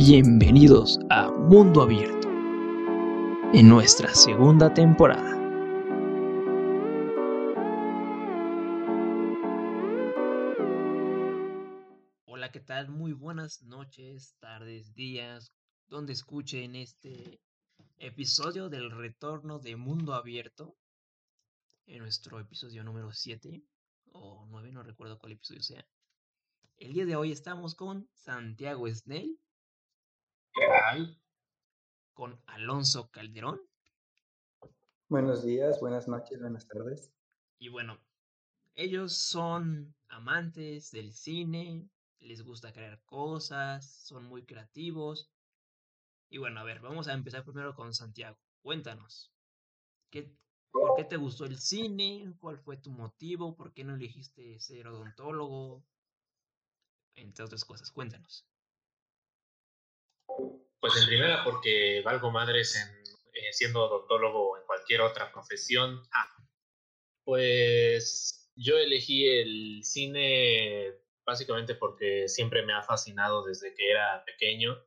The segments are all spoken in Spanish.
Bienvenidos a Mundo Abierto, en nuestra segunda temporada. Hola, ¿qué tal? Muy buenas noches, tardes, días, donde escuchen este episodio del retorno de Mundo Abierto, en nuestro episodio número 7 o 9, no recuerdo cuál episodio sea. El día de hoy estamos con Santiago Snell con Alonso Calderón. Buenos días, buenas noches, buenas tardes. Y bueno, ellos son amantes del cine, les gusta crear cosas, son muy creativos. Y bueno, a ver, vamos a empezar primero con Santiago. Cuéntanos, ¿qué, ¿por qué te gustó el cine? ¿Cuál fue tu motivo? ¿Por qué no elegiste ser odontólogo? Entre otras cosas, cuéntanos. Pues en primera porque valgo madres en, eh, siendo odontólogo o en cualquier otra profesión. Ah, pues yo elegí el cine básicamente porque siempre me ha fascinado desde que era pequeño.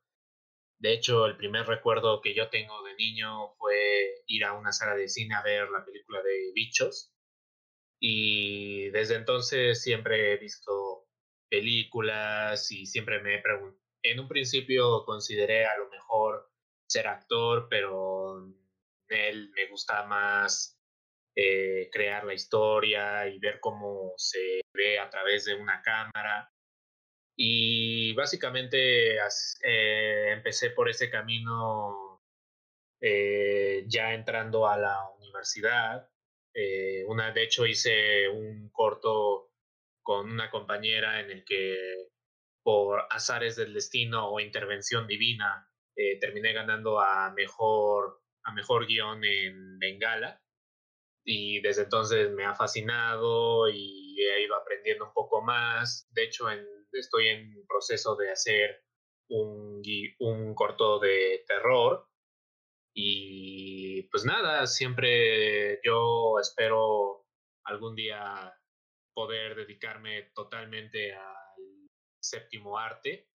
De hecho, el primer recuerdo que yo tengo de niño fue ir a una sala de cine a ver la película de Bichos. Y desde entonces siempre he visto películas y siempre me he preguntado en un principio consideré a lo mejor ser actor, pero él me gusta más eh, crear la historia y ver cómo se ve a través de una cámara. Y básicamente eh, empecé por ese camino eh, ya entrando a la universidad. una, de hecho, hice un corto con una compañera en el que por azares del destino o intervención divina, eh, terminé ganando a mejor, a mejor guion en Bengala. Y desde entonces me ha fascinado y he ido aprendiendo un poco más. De hecho, estoy en proceso de hacer un, un corto de terror. Y pues nada, siempre yo espero algún día poder dedicarme totalmente a séptimo arte,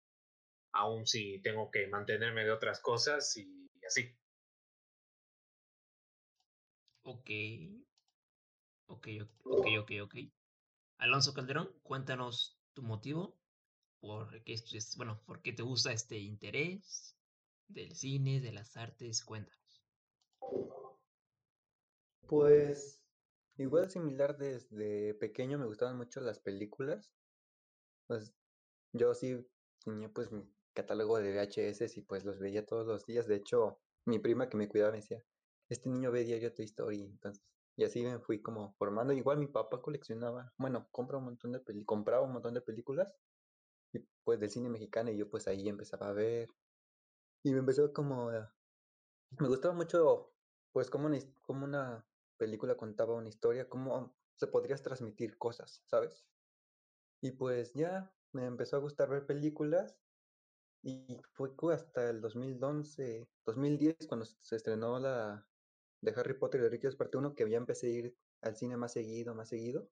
aún si tengo que mantenerme de otras cosas y así. Ok. Ok, ok, ok, ok. Alonso Calderón, cuéntanos tu motivo por qué estudias, bueno, por qué te gusta este interés del cine, de las artes, cuéntanos. Pues igual similar desde pequeño me gustaban mucho las películas. Pues yo sí tenía pues mi catálogo de VHS y pues los veía todos los días. De hecho, mi prima que me cuidaba me decía, este niño ve diario tu historia. Entonces, y así me fui como formando. Igual mi papá coleccionaba, bueno, compra un montón de compraba un montón de películas y pues del cine mexicano y yo pues ahí empezaba a ver. Y me empezó como me gustaba mucho pues como una, una película contaba una historia, cómo se podrías transmitir cosas, ¿sabes? Y pues ya me empezó a gustar ver películas y fue hasta el 2011, 2010 cuando se estrenó la de Harry Potter y de Ricky parte 1 que ya empecé a ir al cine más seguido, más seguido.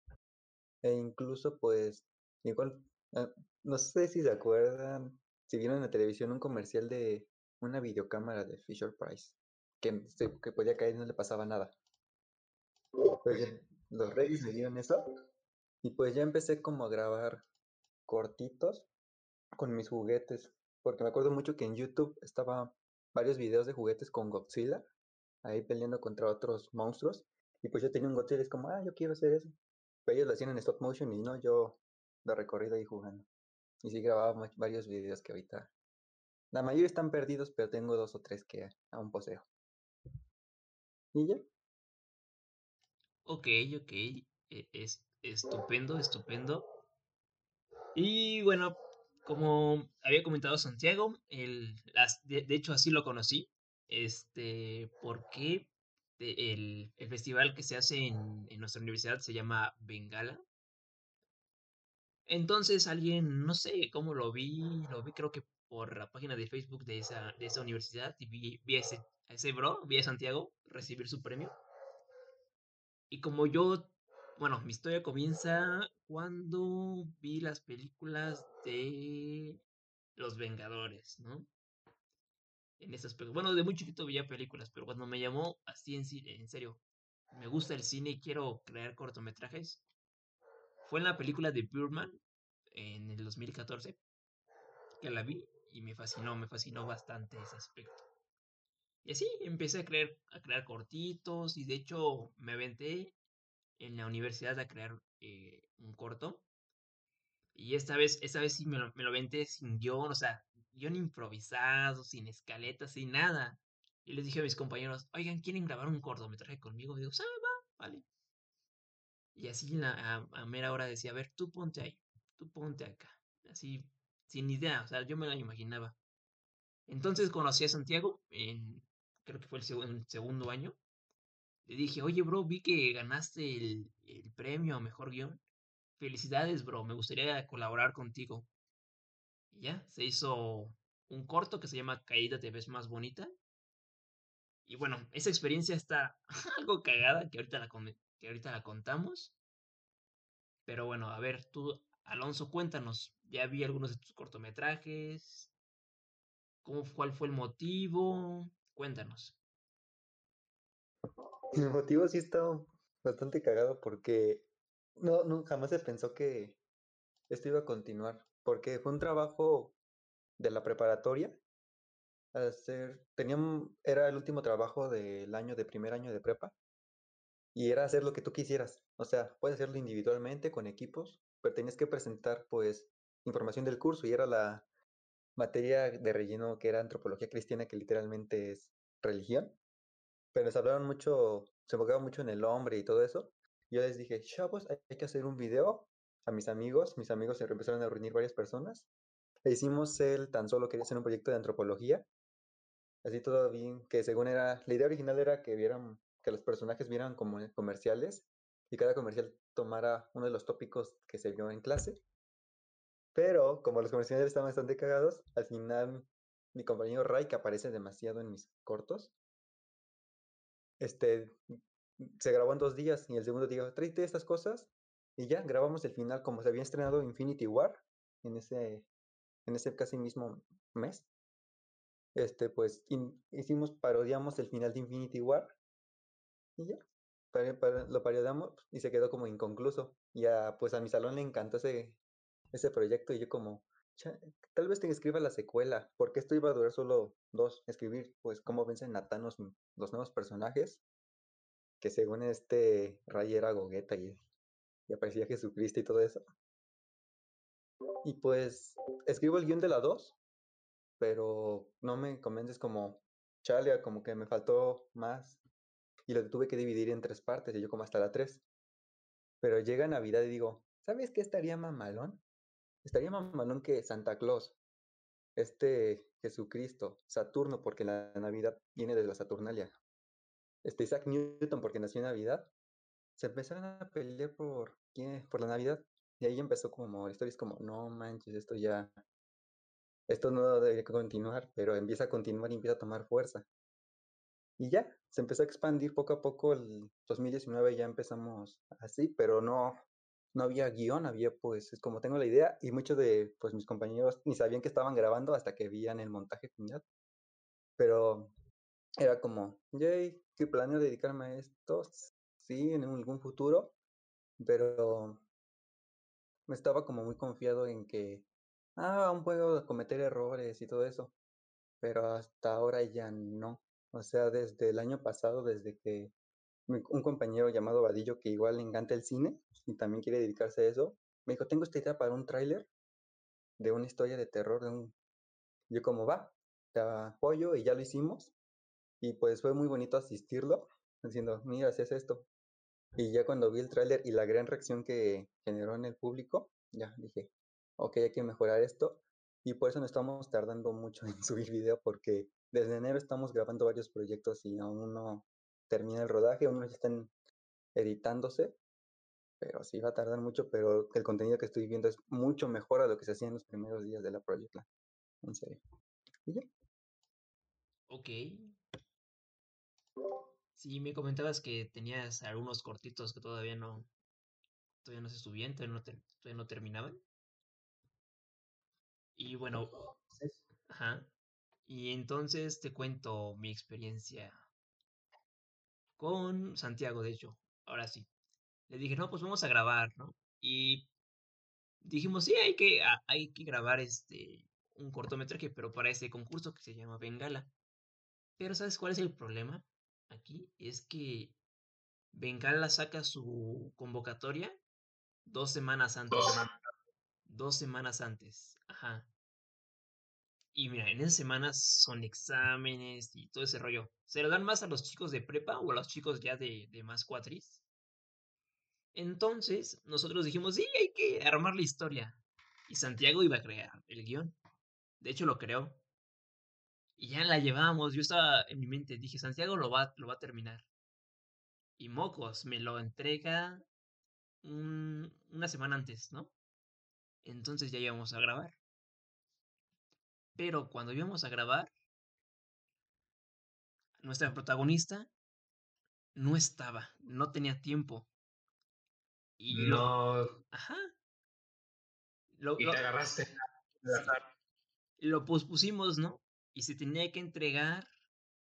E incluso pues igual, ah, no sé si se acuerdan, si vieron en la televisión un comercial de una videocámara de Fisher Price, que, que podía caer y no le pasaba nada. Pues los reyes me dieron eso y pues ya empecé como a grabar cortitos con mis juguetes, porque me acuerdo mucho que en YouTube estaba varios videos de juguetes con Godzilla, ahí peleando contra otros monstruos, y pues yo tenía un Godzilla es como, ah, yo quiero hacer eso. Pero ellos lo hacían en stop motion y no, yo de recorrido ahí jugando. Y sí grababa varios videos que ahorita... La mayoría están perdidos, pero tengo dos o tres que aún poseo. ¿Y ya? Ok, ok. E, es estupendo, estupendo. Y bueno, como había comentado Santiago, el, de, hecho así lo conocí, este, porque el, el festival que se hace en, nuestra universidad se llama Bengala. Entonces alguien, no sé cómo lo vi, lo vi creo que por la página de Facebook de esa, de esa universidad y vi, vi a, ese, a ese bro, vi a Santiago recibir su premio. Y como yo bueno, mi historia comienza cuando vi las películas de Los Vengadores, ¿no? en aspecto. Bueno, de muy chiquito veía películas, pero cuando me llamó así en, en serio, me gusta el cine y quiero crear cortometrajes, fue en la película de Birdman en el 2014 que la vi y me fascinó, me fascinó bastante ese aspecto. Y así empecé a crear, a crear cortitos y de hecho me aventé en la universidad a crear eh, un corto. Y esta vez, esta vez sí me lo, me lo aventé sin guion, o sea, guion improvisado, sin escaleta, sin nada. Y les dije a mis compañeros, oigan, ¿quieren grabar un cortometraje conmigo? Y digo, ah, va, vale. Y así a, mera hora decía, a ver, tú ponte ahí, tú ponte acá. Así, sin idea, o sea, yo me la imaginaba. Entonces conocí a Santiago, en, creo que fue el, segundo año. Le dije, oye, bro, vi que ganaste el, el premio a mejor guion. Felicidades, bro, me gustaría colaborar contigo. Y ya, se hizo un corto que se llama Caída te ves más bonita. Y bueno, esa experiencia está algo cagada que ahorita la, que ahorita la contamos. Pero bueno, a ver, tú, Alonso, cuéntanos. Ya vi algunos de tus cortometrajes. ¿Cómo, ¿Cuál fue el motivo? Cuéntanos. El motivo sí está bastante cagado porque no, no, jamás se pensó que esto iba a continuar. Porque fue un trabajo de la preparatoria. Hacer, tenía, era el último trabajo del año de primer año de prepa. Y era hacer lo que tú quisieras. O sea, puedes hacerlo individualmente, con equipos, pero tenías que presentar, pues, información del curso. Y era la materia de relleno que era antropología cristiana, que literalmente es religión. Pero les hablaron mucho, se enfocaban mucho en el hombre y todo eso. Yo les dije, chavos, hay que hacer un video a mis amigos. Mis amigos se empezaron a reunir varias personas. E hicimos el tan solo quería hacer un proyecto de antropología. Así todo bien, que según era, la idea original era que vieran, que los personajes vieran como comerciales y cada comercial tomara uno de los tópicos que se vio en clase. Pero como los comerciales estaban bastante cagados, al final mi compañero Ray, que aparece demasiado en mis cortos, este, se grabó en dos días y el segundo día, tráete estas cosas y ya grabamos el final como se había estrenado Infinity War en ese, en ese casi mismo mes. Este, pues hicimos, parodiamos el final de Infinity War y ya, lo parodiamos y se quedó como inconcluso. Ya, pues a mi salón le encantó ese, ese proyecto y yo como, tal vez te escriba la secuela, porque esto iba a durar solo dos, escribir, pues, cómo vencen a Thanos los nuevos personajes, que según este Ray era Gogeta y, y aparecía Jesucristo y todo eso. Y pues, escribo el guion de la 2, pero no me convences como, chale, como que me faltó más, y lo tuve que dividir en tres partes, y yo como hasta la 3. Pero llega Navidad y digo, ¿sabes qué estaría mamalón? Estaría mamalón que Santa Claus, este Jesucristo, Saturno, porque la Navidad viene de la Saturnalia, este Isaac Newton, porque nació en Navidad, se empezaron a pelear por, por la Navidad. Y ahí empezó como, la historia como, no manches, esto ya, esto no debe continuar, pero empieza a continuar y empieza a tomar fuerza. Y ya, se empezó a expandir poco a poco, el 2019 ya empezamos así, pero no, no había guion, había pues, es como tengo la idea, y muchos de pues mis compañeros ni sabían que estaban grabando hasta que veían el montaje final. Pero era como, yay, ¿qué planeo dedicarme a esto? Sí, en algún futuro, pero me estaba como muy confiado en que, ah, aún puedo cometer errores y todo eso, pero hasta ahora ya no. O sea, desde el año pasado, desde que un compañero llamado Vadillo, que igual le encanta el cine y también quiere dedicarse a eso, me dijo, tengo esta idea para un tráiler de una historia de terror, de un... Yo como va, te apoyo y ya lo hicimos. Y pues fue muy bonito asistirlo, diciendo, mira, haces esto. Y ya cuando vi el tráiler y la gran reacción que generó en el público, ya dije, ok, hay que mejorar esto. Y por eso no estamos tardando mucho en subir video, porque desde enero estamos grabando varios proyectos y aún no termina el rodaje, aún no están editándose, pero sí va a tardar mucho, pero el contenido que estoy viendo es mucho mejor a lo que se hacía en los primeros días de la Project En serio. ¿Y ya? Ok. Sí, me comentabas que tenías algunos cortitos que todavía no, todavía no se subían, todavía no, todavía no terminaban. Y bueno, ajá. Y entonces te cuento mi experiencia con Santiago, de hecho. Ahora sí. Le dije, no, pues vamos a grabar, ¿no? Y dijimos, sí, hay que, hay que grabar este, un cortometraje, pero para este concurso que se llama Bengala. Pero ¿sabes cuál es el problema aquí? Es que Bengala saca su convocatoria dos semanas antes. Dos. Dos semanas antes. Ajá. Y mira, en esas semanas son exámenes y todo ese rollo. ¿Se lo dan más a los chicos de prepa o a los chicos ya de, de más cuatris? Entonces, nosotros dijimos, sí, hay que armar la historia. Y Santiago iba a crear el guion. De hecho, lo creó. Y ya la llevamos. Yo estaba en mi mente, dije, Santiago lo va, lo va a terminar. Y Mocos me lo entrega una semana antes, ¿no? Entonces ya íbamos a grabar. Pero cuando íbamos a grabar, nuestra protagonista no estaba, no tenía tiempo. Y no. Ajá. Lo, y te agarraste. Lo pospusimos, ¿no? Y se tenía que entregar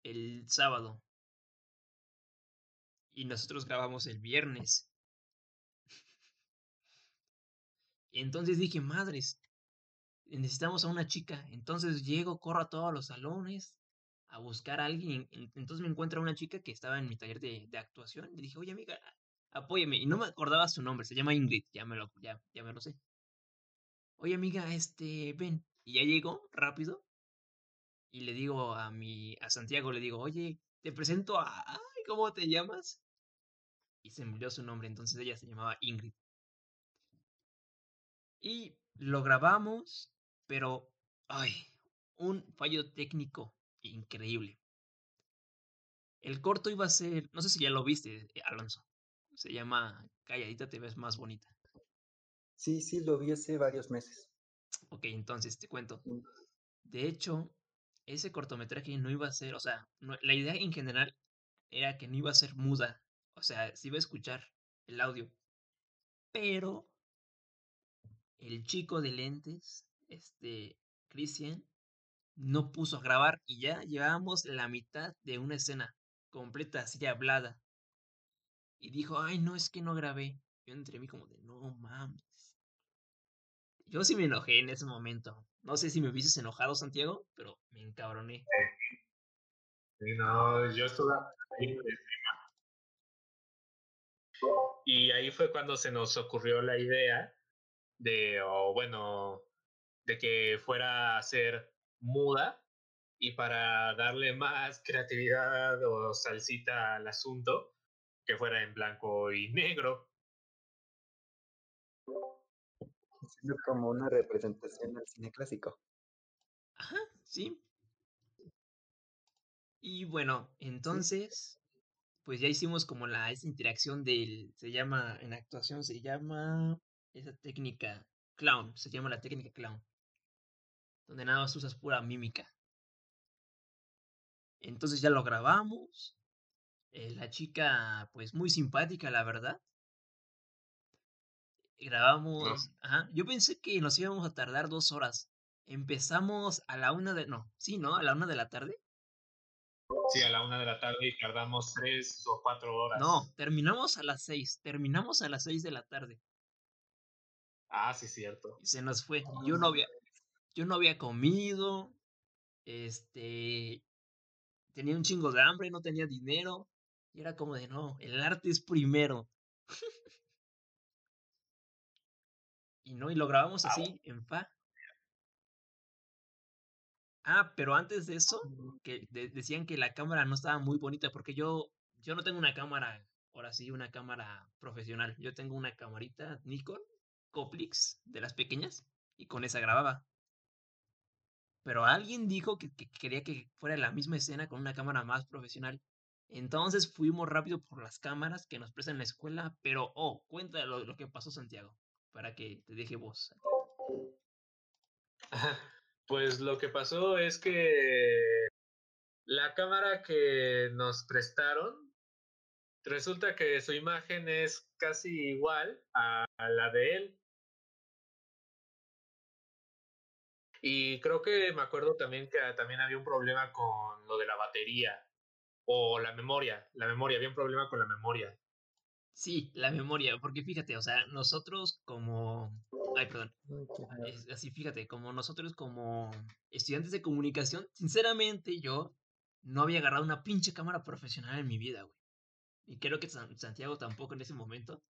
el sábado. Y nosotros grabamos el viernes. y entonces dije, madres, necesitamos a una chica. Entonces llego, corro a todos los salones a buscar a alguien. Entonces me encuentro a una chica que estaba en mi taller de, de actuación. Le dije, oye amiga, apóyame. Y no me acordaba su nombre, se llama Ingrid, ya me lo, ya, ya me lo sé. Oye amiga, este, ven. Y ya llegó rápido. Y le digo a mi, a Santiago, le digo, oye, te presento a, ¿cómo te llamas? Y se me su nombre, entonces ella se llamaba Ingrid. Y lo grabamos pero, ay, un fallo técnico increíble. El corto iba a ser, no sé si ya lo viste, Alonso. Se llama Calladita te ves más bonita. Sí, sí, lo vi hace varios meses. Ok, entonces te cuento. Mm. De hecho, ese cortometraje no iba a ser, o sea, la idea en general era que no iba a ser muda. O sea, se iba a escuchar el audio. Pero el chico de lentes este, Christian no puso a grabar y ya llevábamos la mitad de una escena completa, así hablada. Y dijo, ay, no, es que no grabé. Yo entre mí como de, no mames. Yo sí me enojé en ese momento. No sé si me hubieses enojado, Santiago, pero me encabroné. no, yo estuve ahí Y ahí fue cuando se nos ocurrió la idea de, o bueno, de que fuera a ser muda y para darle más creatividad o salsita al asunto, que fuera en blanco y negro. como una representación del cine clásico. Ajá, sí. Y bueno, entonces, pues ya hicimos como la esa interacción del, se llama, en actuación se llama esa técnica clown, se llama la técnica clown donde nada más usas pura mímica. Entonces ya lo grabamos. Eh, la chica, pues muy simpática, la verdad. Grabamos. Ajá. Yo pensé que nos íbamos a tardar dos horas. Empezamos a la una de. No, sí, ¿no? A la una de la tarde. Sí, a la una de la tarde y tardamos tres o cuatro horas. No, terminamos a las seis. Terminamos a las seis de la tarde. Ah, sí, cierto. Y se nos fue. Yo no había, yo no había comido, este, tenía un chingo de hambre, no tenía dinero, y era como de, no, el arte es primero. y no, y lo grabamos así, en fa. Ah, pero antes de eso, que decían que la cámara no estaba muy bonita, porque yo, yo no tengo una cámara, ahora sí, una cámara profesional. Yo tengo una camarita Nikon, Coplix, de las pequeñas, y con esa grababa. Pero alguien dijo que, quería que fuera la misma escena con una cámara más profesional. Entonces fuimos rápido por las cámaras que nos prestan en la escuela, pero, oh, cuéntalo lo, lo que pasó, Santiago, para que te deje voz. Pues lo que pasó es que la cámara que nos prestaron, resulta que su imagen es casi igual a la de él, Y creo que me acuerdo también que también había un problema con lo de la batería o la memoria. La memoria, había un problema con la memoria. Sí, la memoria, porque fíjate, o sea, nosotros como... Ay, perdón. así, fíjate, como nosotros como estudiantes de comunicación, sinceramente yo no había agarrado una pinche cámara profesional en mi vida, güey. Y creo que Santiago tampoco en ese momento.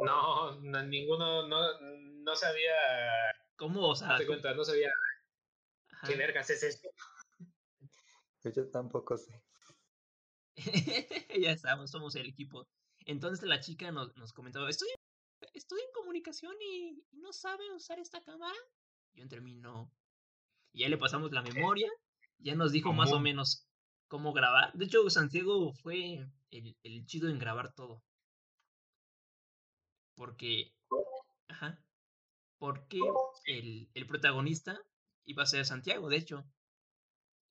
No, ninguno, no, no sabía. ¿Cómo? O sea, cuenta, no sabía qué vergas es esto. Pues yo tampoco sé. ya estamos, somos el equipo. Entonces la chica nos, nos comentó, estoy, estoy en comunicación y, no sabe usar esta cámara. Yo entre mí no. Y ya le pasamos la memoria, ya nos dijo más o menos cómo grabar. De hecho, Santiago fue el, el chido en grabar todo. Porque, ajá, porque el, el protagonista iba a ser Santiago, de hecho.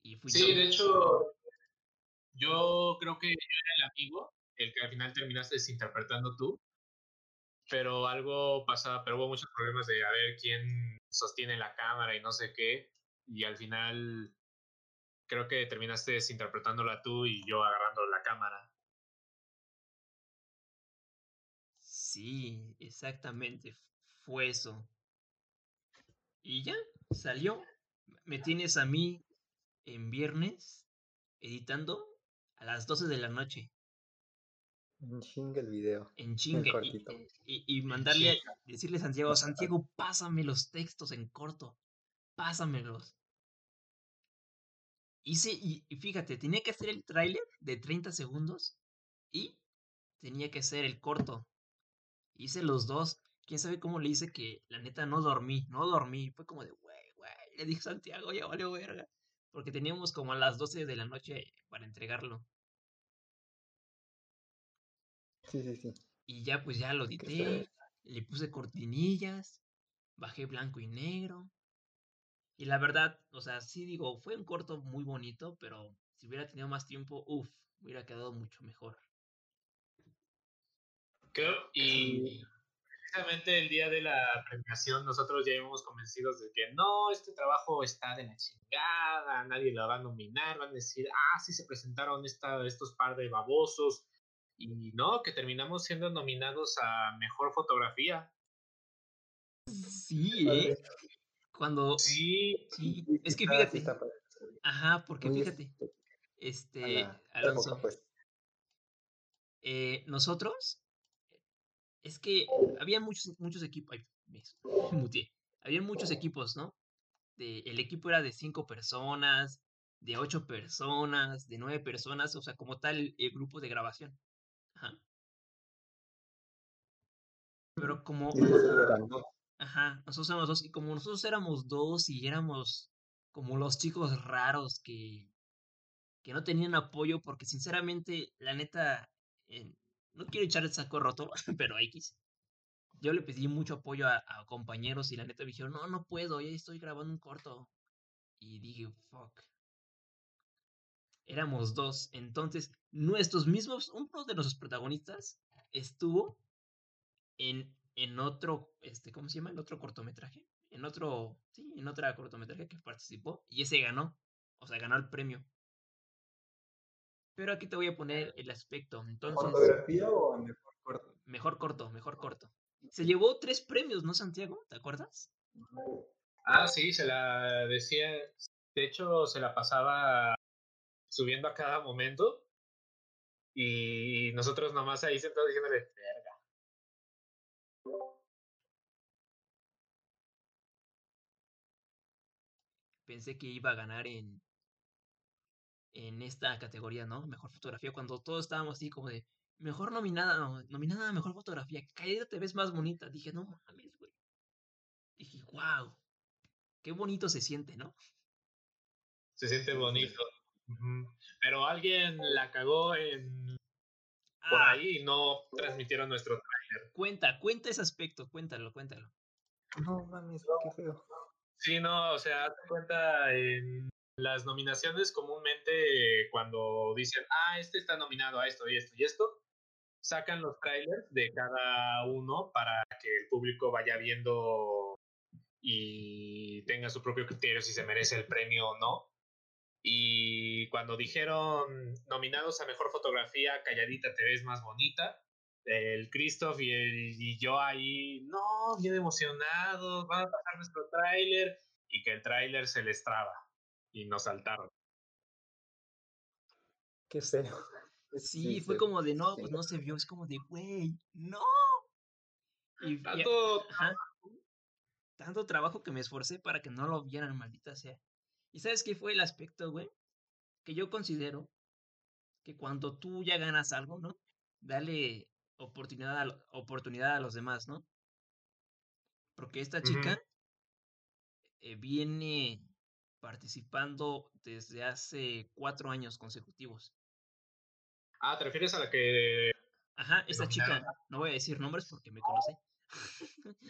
Y fui sí, de hecho, yo creo que yo era el amigo, el que al final terminaste desinterpretando tú, pero algo pasaba, pero hubo muchos problemas de a ver quién sostiene la cámara y no sé qué, y al final creo que terminaste desinterpretándola tú y yo agarrando la cámara. Sí, exactamente, fue eso. Y ya, salió. Me tienes a mí en viernes editando a las 12 de la noche. En chinga el video. En chinga. Y, y, mandarle, decirle a Santiago, Santiago, pásame los textos en corto. Pásamelos. Hice, y, y fíjate, tenía que hacer el tráiler de 30 segundos y tenía que hacer el corto. Hice los dos. Quién sabe cómo le hice que la neta no dormí, no dormí. Fue como de, güey, güey. Le dije a Santiago, ya valió verga porque teníamos como a las 12 de la noche para entregarlo. Sí, sí, sí. Y ya pues ya lo edité, le puse cortinillas, bajé blanco y negro. Y la verdad, o sea, sí digo, fue un corto muy bonito, pero si hubiera tenido más tiempo, uff, hubiera quedado mucho mejor. Creo, y precisamente el día de la premiación nosotros ya íbamos convencidos de que no, este trabajo está de la chingada, nadie lo va a nominar, van a decir, ah, sí se presentaron esta, estos par de babosos, y no, que terminamos siendo nominados a Mejor Fotografía. Sí, ¿eh? Cuando... Sí, sí, es que fíjate. Ajá, porque fíjate, este, Alonso, pues. eh, nosotros es que había muchos, muchos equipos. Ay, Había muchos equipos, ¿no? De, el equipo era de cinco personas, de ocho personas, de nueve personas, o sea, como tal el grupo de grabación. Ajá. Pero como. Ajá, nosotros éramos dos. Y como nosotros éramos dos y éramos como los chicos raros que, que no tenían apoyo, porque sinceramente, la neta, no quiero echar el saco roto, pero X. Yo le pedí mucho apoyo a, compañeros y la neta me dijeron, no, no puedo, ya estoy grabando un corto. Y dije, fuck. Éramos dos. Entonces, nuestros mismos, uno de nuestros protagonistas estuvo en, en otro, este, ¿cómo se llama? En otro cortometraje. En otro, sí, en otra cortometraje que participó. Y ese ganó. O sea, ganó el premio. Pero aquí te voy a poner el aspecto. Entonces, ¿Fotografía o mejor corto? Mejor corto, mejor corto. Se llevó tres premios, ¿no, Santiago? ¿Te acuerdas? Ah, sí, se la decía. De hecho, se la pasaba subiendo a cada momento. Y nosotros nomás ahí sentados diciéndole, verga. Pensé que iba a ganar en, en esta categoría, ¿no? Mejor fotografía, cuando todos estábamos así como de, mejor nominada, no, nominada a mejor fotografía, caída te ves más bonita. Dije, no mames, güey. Dije, wow, qué bonito se siente, ¿no? Se siente bonito. Pero alguien la cagó en por ah. ahí y no transmitieron nuestro trailer. Cuenta, cuenta ese aspecto, cuéntalo, cuéntalo. No mames, qué feo. Sí, no, o sea, cuenta en las nominaciones comúnmente cuando dicen, ah, este está nominado a esto y esto y esto, sacan los trailers de cada uno para que el público vaya viendo y tenga su propio criterio si se merece el premio o no. Y cuando dijeron nominados a mejor fotografía, calladita te ves más bonita, el Christoph y, y yo ahí, no, bien emocionados, van a pasar nuestro tráiler y que el tráiler se les traba y nos saltaron. Qué feo. Sí, fue como de no, pues no se vio, es como de, güey, no. Y, tanto, tanto trabajo que me esforcé para que no lo vieran, maldita sea. ¿Y sabes qué fue el aspecto, güey? Que yo considero que cuando tú ya ganas algo, ¿no? Dale oportunidad a, oportunidad a los demás, ¿no? Porque esta chica eh, viene participando desde hace cuatro años consecutivos. Ah, ¿te refieres a la que... Ajá, esta chica, no voy a decir nombres porque me conoce.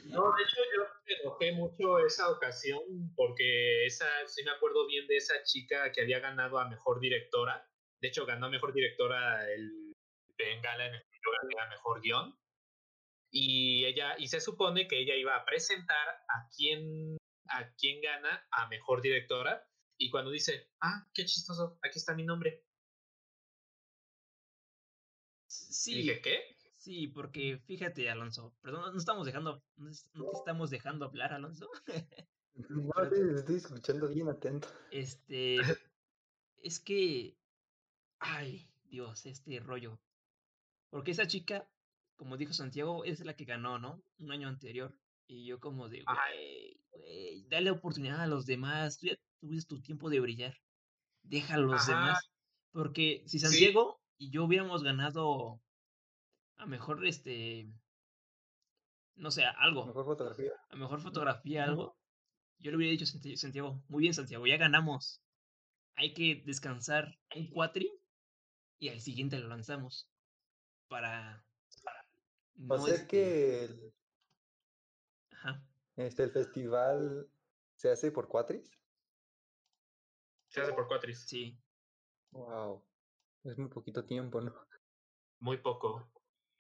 No, de hecho yo me enojé mucho esa ocasión porque esa, sí me acuerdo bien de esa chica que había ganado a Mejor Directora. De hecho, ganó a Mejor Directora el Bengala en el que yo gané a Mejor Guión. Y ella, y se supone que ella iba a presentar a quién, a quién gana a Mejor Directora. Y cuando dice, ah, qué chistoso, aquí está mi nombre. Sí. dije, ¿qué? Sí, porque fíjate, Alonso, perdón, no estamos dejando, no te estamos dejando hablar, Alonso. No, te estoy escuchando bien atento. Este, es que, ay, Dios, este rollo. Porque esa chica, como dijo Santiago, es la que ganó, ¿no? Un año anterior. Y yo como de, güey, dale oportunidad a los demás. Tú ya tuviste tu tiempo de brillar. Deja a los demás. Porque si Santiago y yo hubiéramos ganado a mejor este no sé, algo. Mejor fotografía. A mejor fotografía, algo. Yo le hubiera dicho a Santiago, muy bien Santiago, ya ganamos. Hay que descansar un cuatri y al siguiente lo lanzamos. Para. no o sea este que. Este, el festival se hace por cuatris. Se hace por cuatris. Sí. Wow. Es muy poquito tiempo, ¿no? Muy poco.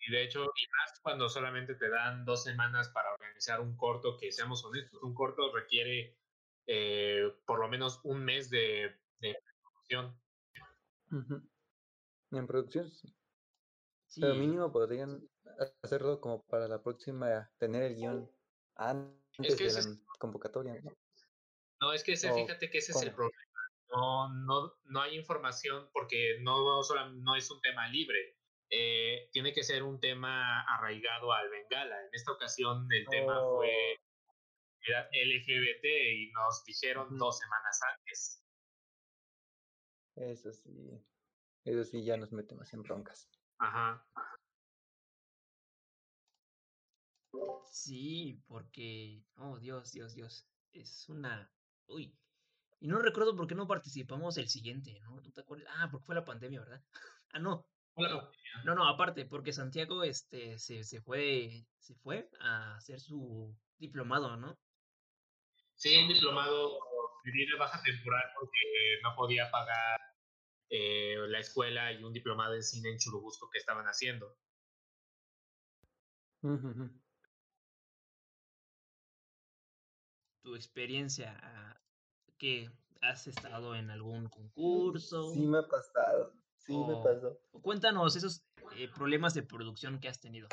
Y de hecho, y más cuando solamente te dan dos semanas para organizar un corto, que seamos honestos, un corto requiere eh, por lo menos un mes de, producción. En producción, sí. Pero mínimo podrían hacerlo como para la próxima, tener el guion antes de la convocatoria. ¿no? no, es que ese, fíjate que ese es el problema. No, no, no hay información porque no, solo, no es un tema libre eh, tiene que ser un tema arraigado al Bengala. En esta ocasión el tema fue oh. LGBT y nos dijeron dos semanas antes. Eso sí, eso sí ya nos metemos en broncas. Ajá. Sí, porque, oh Dios, Dios, Dios, es una, uy, y no recuerdo por qué no participamos el siguiente, ¿no? ¿No te acuerdas? Ah, porque fue la pandemia, ¿verdad? ah, no, no, no, aparte, porque Santiago este, se, se, fue, se fue a hacer su diplomado, ¿no? Sí, un diplomado de baja temporal porque no podía pagar eh, la escuela y un diplomado en cine en Churubusco que estaban haciendo. Tu experiencia, ah, que has estado en algún concurso. Sí, me ha pasado. Sí, me pasó. Cuéntanos esos eh, problemas de producción que has tenido.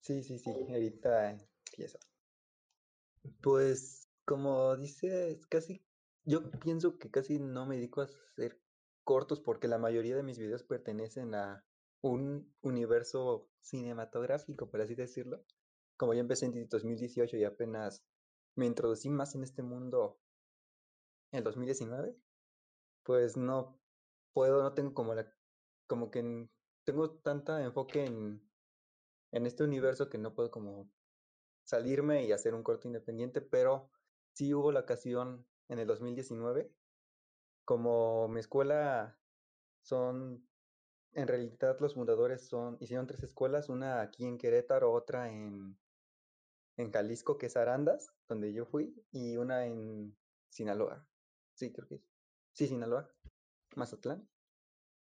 Sí, sí, sí, ahorita empiezo. Pues, como dices, casi, yo pienso que casi no me dedico a hacer cortos porque la mayoría de mis videos pertenecen a un universo cinematográfico, por así decirlo. Como yo empecé en 2018 y apenas me introducí más en este mundo en el 2019, pues no puedo, no tengo como la, como que tengo tanta enfoque en, en este universo que no puedo como salirme y hacer un corto independiente, pero sí hubo la ocasión en el 2019, como mi escuela son, en realidad los fundadores son, hicieron tres escuelas, una aquí en Querétaro, otra en, en Jalisco, que es Arandas, donde yo fui, y una en Sinaloa. Sí, creo que es. Sí, Sinaloa. Mazatlán.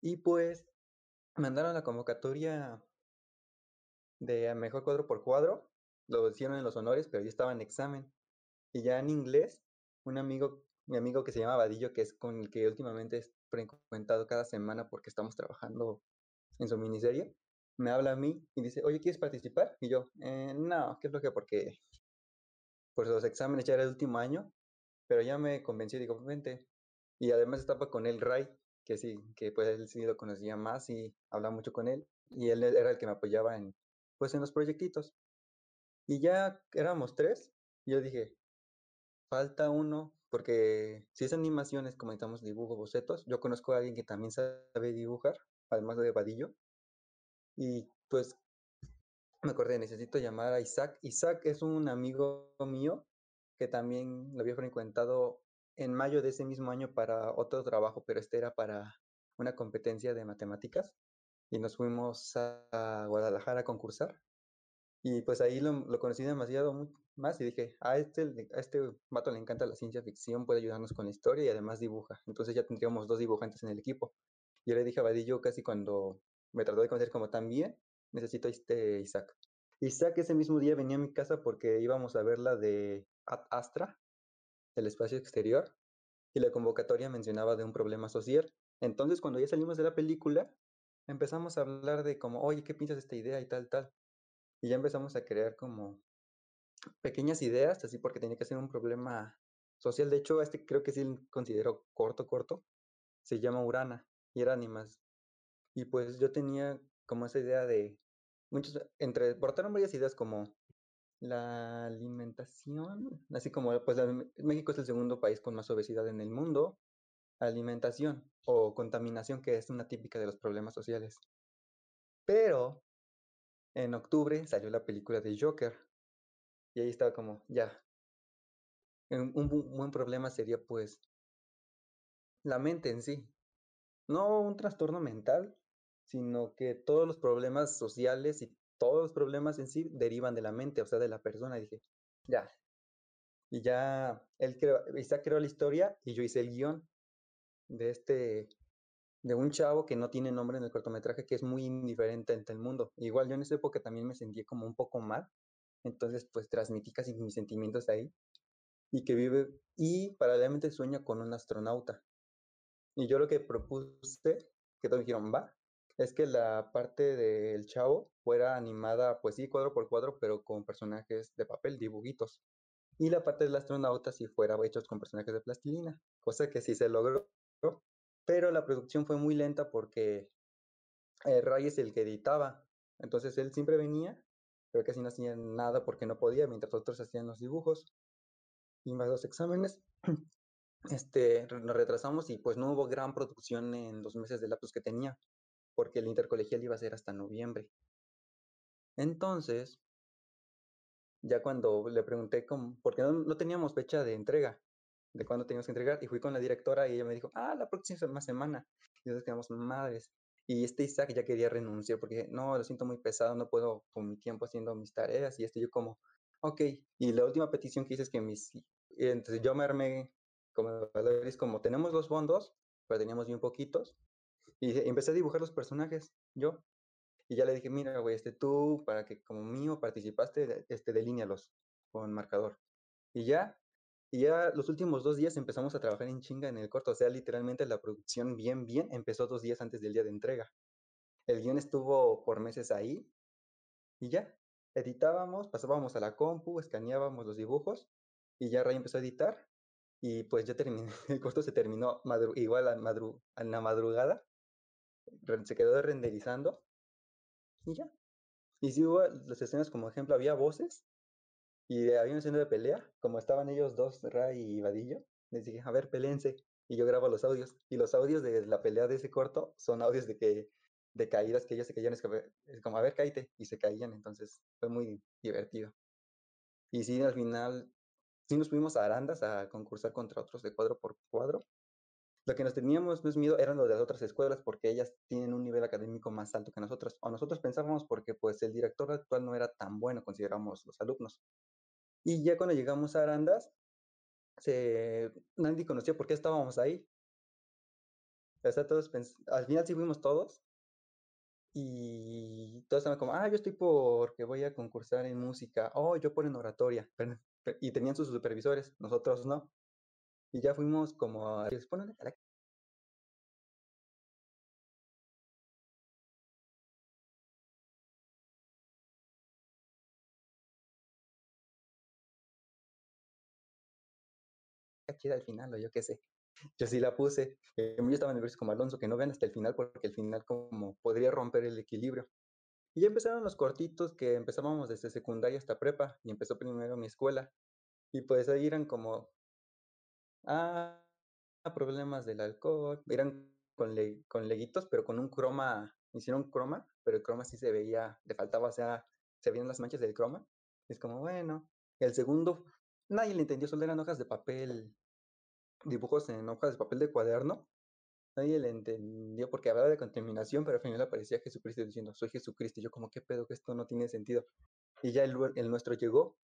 Y pues mandaron la convocatoria de mejor cuadro por cuadro lo hicieron en los honores, pero yo estaba en examen. Y ya en inglés, un amigo, mi amigo que se llama Vadillo, que es con el que últimamente he frecuentado cada semana porque estamos trabajando en su miniserie, me habla a mí y dice, oye, ¿quieres participar? Y yo, eh, no, ¿qué que? Porque pues los exámenes ya era el último año, pero ya me convencí, digo, vente. Y además estaba con él Ray, que sí, que pues él sí lo conocía más y hablaba mucho con él. Y él era el que me apoyaba en, pues en los proyectitos. Y ya éramos tres, y yo dije, falta uno, porque si es animaciones, como necesitamos dibujo, bocetos, yo conozco a alguien que también sabe dibujar, además de Vadillo. Y pues me acordé, necesito llamar a Isaac. Isaac es un amigo mío que también lo había frecuentado en mayo de ese mismo año para otro trabajo, pero este era para una competencia de matemáticas. Y nos fuimos a Guadalajara a concursar. Y pues ahí lo, conocí demasiado más y dije, a este, a este vato le encanta la ciencia ficción, puede ayudarnos con la historia y además dibuja. Entonces ya tendríamos dos dibujantes en el equipo. Yo le dije a Vadillo casi cuando me trató de conocer como también, necesito este Isaac. Isaac ese mismo día venía a mi casa porque íbamos a ver la de Astra, el espacio exterior, y la convocatoria mencionaba de un problema social. Entonces, cuando ya salimos de la película, empezamos a hablar de como, oye, ¿qué piensas de esta idea y tal, tal? Y ya empezamos a crear como pequeñas ideas, así porque tenía que ser un problema social. De hecho, este creo que sí considero corto, corto. Se llama Urana y era. Y pues yo tenía como esa idea de muchos, entre, brotaron varias ideas como la alimentación, así como pues México es el segundo país con más obesidad en el mundo, alimentación o contaminación, que es una típica de los problemas sociales. Pero en octubre salió la película de Joker y ahí estaba como, ya, un buen problema sería pues la mente en sí, no un trastorno mental, sino que todos los problemas sociales y todos los problemas en sí derivan de la mente, o sea, de la persona. Y dije, ya. Y ya él creó, Isaac creó la historia y yo hice el guion de este, de un chavo que no tiene nombre en el cortometraje, que es muy indiferente ante el mundo. Igual yo en esa época también me sentí como un poco mal, entonces pues transmití casi mis sentimientos ahí. Y que vive, y paralelamente sueña con un astronauta. Y yo lo que propuse, que todos dijeron, va, es que la parte del chavo fuera animada, pues sí, cuadro por cuadro, pero con personajes de papel, dibujitos. Y la parte del astronauta sí fuera hechos con personajes de plastilina, cosa que sí se logró. Pero la producción fue muy lenta porque Ray es el que editaba. Entonces él siempre venía, pero casi no hacía nada porque no podía, mientras otros hacían los dibujos. Y más los exámenes. Este, nos retrasamos y pues no hubo gran producción en los meses de lapsos que tenía porque el intercolegial iba a ser hasta noviembre. Entonces, ya cuando le pregunté, cómo, porque no, teníamos fecha de entrega, de cuándo teníamos que entregar, y fui con la directora y ella me dijo, ah, la próxima semana. Y entonces quedamos madres. Y este Isaac ya quería renunciar porque no, lo siento muy pesado, no puedo con mi tiempo haciendo mis tareas. Y este yo como, ok. Y la última petición que hice es que mis... Entonces yo me armé como como tenemos dos fondos, pero teníamos bien poquitos. Y empecé a dibujar los personajes, yo. Y ya le dije, mira, güey, este, tú, para que como mío participaste, este, delínealos con marcador. Y ya, y ya los últimos dos días empezamos a trabajar en chinga en el corto. O sea, literalmente la producción bien, bien empezó dos días antes del día de entrega. El guion estuvo por meses ahí. Y ya, editábamos, pasábamos a la compu, escaneábamos los dibujos. Y ya Ray empezó a editar. Y pues ya terminé, el corto se terminó igual a, madru a la madrugada se quedó renderizando y ya. Y si hubo las escenas, como ejemplo, había voces y había una escena de pelea, como estaban ellos dos, Ray y Vadillo, les dije, a ver, peleense. Y yo grabo los audios. Y los audios de la pelea de ese corto son audios de que de caídas que ellos se caían, es como, a ver, cállate, y se caían, entonces fue muy divertido. Y sí, al final, sí nos fuimos a Arandas a concursar contra otros de cuadro por cuadro, lo que nos teníamos más miedo eran los de las otras escuelas porque ellas tienen un nivel académico más alto que nosotros. O nosotros pensábamos porque pues el director actual no era tan bueno, consideramos los alumnos. Y ya cuando llegamos a Arandas, se, nadie conocía por qué estábamos ahí. O sea, todos al final sí fuimos todos, Y todos estaban como, ah, yo estoy porque voy a concursar en música, oh, yo por en oratoria. y tenían sus supervisores, nosotros no. Y ya fuimos como a... chida al final, o yo qué sé. Yo sí la puse. Eh, yo estaba nervioso como Alonso, que no vean hasta el final, porque el final como podría romper el equilibrio. Y ya empezaron los cortitos que empezábamos desde secundaria hasta prepa, y empezó primero mi escuela. Y pues ahí eran como, ah, problemas del alcohol, eran con, le, con leguitos, pero con un croma, hicieron croma, pero el croma sí se veía, le faltaba, o sea, se veían las manchas del croma. es como, bueno. El segundo, nadie le entendió, solo eran hojas de papel dibujos en hojas de papel de cuaderno. Nadie le entendió porque hablaba de contaminación, pero al final aparecía Jesucristo diciendo, soy Jesucristo. Y yo como, ¿qué pedo? Que esto no tiene sentido. Y ya el, el nuestro llegó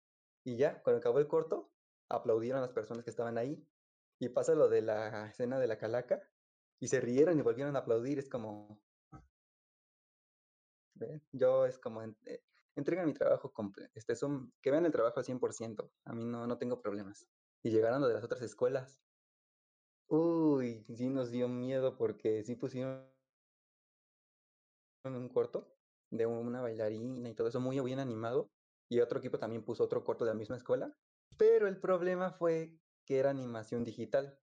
y ya, cuando acabó el corto, aplaudieron a las personas que estaban ahí. Y pasa lo de la escena de la calaca y se rieron y volvieron a aplaudir. Es como... Yo es como... Eh, entregan mi trabajo completo. Este, son, que vean el trabajo al 100%. A mí no, no tengo problemas. Y llegaron de las otras escuelas Uy, sí nos dio miedo porque sí pusieron un corto de una bailarina y todo eso muy bien animado. Y otro equipo también puso otro corto de la misma escuela. Pero el problema fue que era animación digital.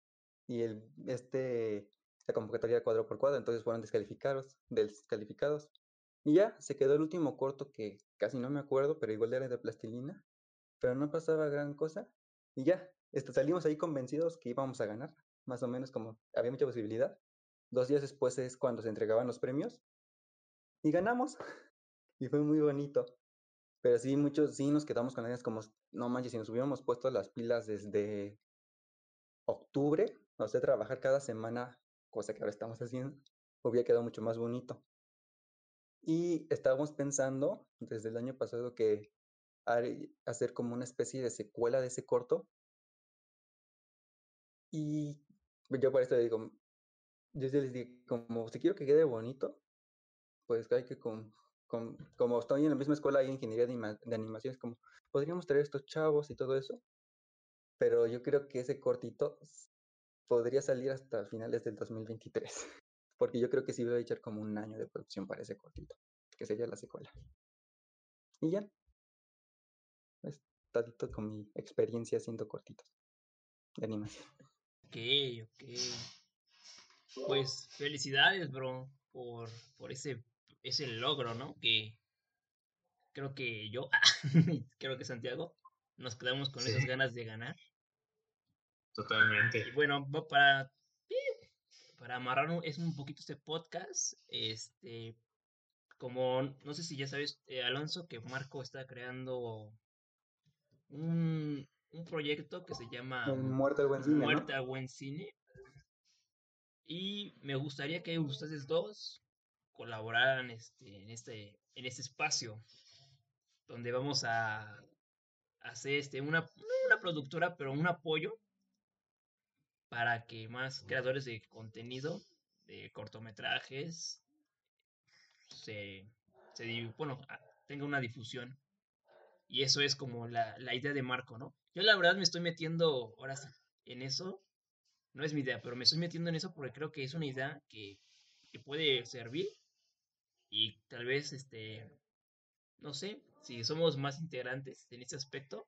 Y el, este, la convocatoria cuadro por cuadro, entonces fueron descalificados, descalificados. Y ya, se quedó el último corto que casi no me acuerdo, pero igual era de plastilina. Pero no pasaba gran cosa. Y ya, este, salimos ahí convencidos que íbamos a ganar más o menos como había mucha posibilidad. Dos días después es cuando se entregaban los premios y ganamos. y fue muy bonito. Pero sí, muchos sí nos quedamos con las como, no manches, si nos hubiéramos puesto las pilas desde octubre, o sea, trabajar cada semana, cosa que ahora estamos haciendo, hubiera quedado mucho más bonito. Y estábamos pensando desde el año pasado que hacer como una especie de secuela de ese corto. Y yo por eso digo, yo les digo, como si quiero que quede bonito, pues hay que con, como estoy en la misma escuela de ingeniería de, de animación, como, podríamos traer estos chavos y todo eso, pero yo creo que ese cortito podría salir hasta finales del 2023, porque yo creo que sí voy a echar como un año de producción para ese cortito, que sería la secuela. Y ya, es todito con mi experiencia haciendo cortitos de animación. Ok, ok. Pues felicidades, bro, por, por ese, ese logro, ¿no? Que creo que yo, creo que Santiago, nos quedamos con esas ganas de ganar. Totalmente. Y bueno, para, para amarrar es un poquito este podcast, este, como, no sé si ya sabes, eh, Alonso, que Marco está creando un, un proyecto que se llama Muerte al Buen Cine. Muerte al Buen Cine. Y me gustaría que ustedes dos colaboraran este, en, este, en este espacio donde vamos a hacer este, una, una productora, pero un apoyo para que más creadores de contenido, de cortometrajes, se, se bueno, tenga una difusión. Y eso es como la, la idea de Marco, ¿no? Yo la verdad me estoy metiendo ahora sí en eso. No es mi idea, pero me estoy metiendo en eso porque creo que es una idea que, que puede servir. Y tal vez, este, no sé, si somos más integrantes en este aspecto,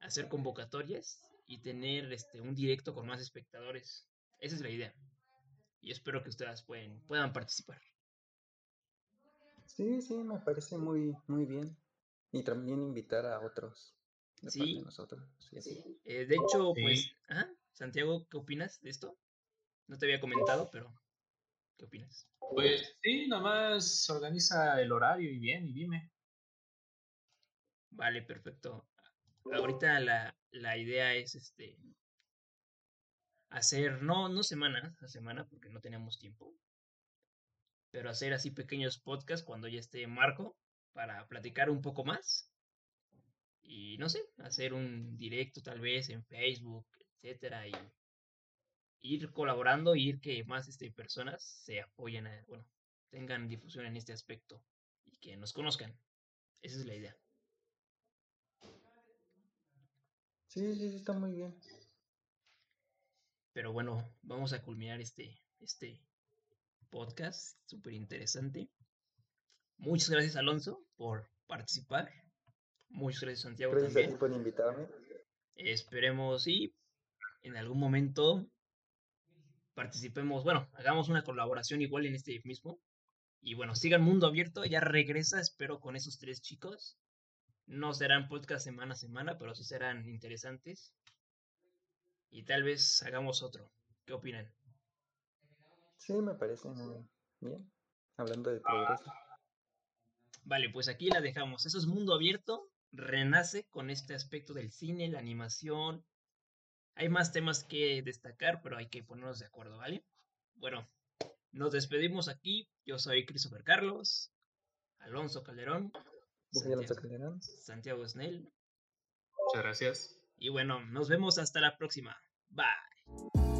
hacer convocatorias y tener este, un directo con más espectadores. Esa es la idea. Y espero que ustedes pueden, puedan participar. Sí, sí, me parece muy, muy bien. Y también invitar a otros sí. De nosotros. Eh, de hecho, pues, Santiago, ¿qué opinas de esto? No te había comentado, pero ¿qué opinas? Pues sí, nomás organiza el horario y bien, y dime. Vale, perfecto. Ahorita la, la idea es este hacer, no, no semana a semana, porque no tenemos tiempo, pero hacer así pequeños podcasts cuando ya esté Marco para platicar un poco más y no sé, hacer un directo tal vez en Facebook, etcétera, y ir colaborando ir que más este, personas se apoyen, a, bueno, tengan difusión en este aspecto y que nos conozcan. Esa es la idea. Sí, sí, sí, está muy bien. Pero bueno, vamos a culminar este, este podcast súper interesante. Muchas gracias, Alonso, por participar. Muchas gracias, Santiago, Gracias a ti por invitarme. Esperemos y en algún momento participemos, bueno, hagamos una colaboración igual en este mismo. Y bueno, sigan Mundo Abierto, ya regresa, espero, con esos tres chicos. No serán podcast semana a semana, pero sí serán interesantes. Y tal vez hagamos otro. ¿Qué opinan? Sí, me parece muy bien. Hablando de progreso. Vale, pues aquí la dejamos. Eso es Mundo Abierto. Renace con este aspecto del cine, la animación. Hay más temas que destacar, pero hay que ponernos de acuerdo, ¿vale? Bueno, nos despedimos aquí. Yo soy Christopher Carlos, Alonso Calderón, Santiago, Calderón. Santiago Snell. Muchas gracias. Y bueno, nos vemos hasta la próxima. Bye.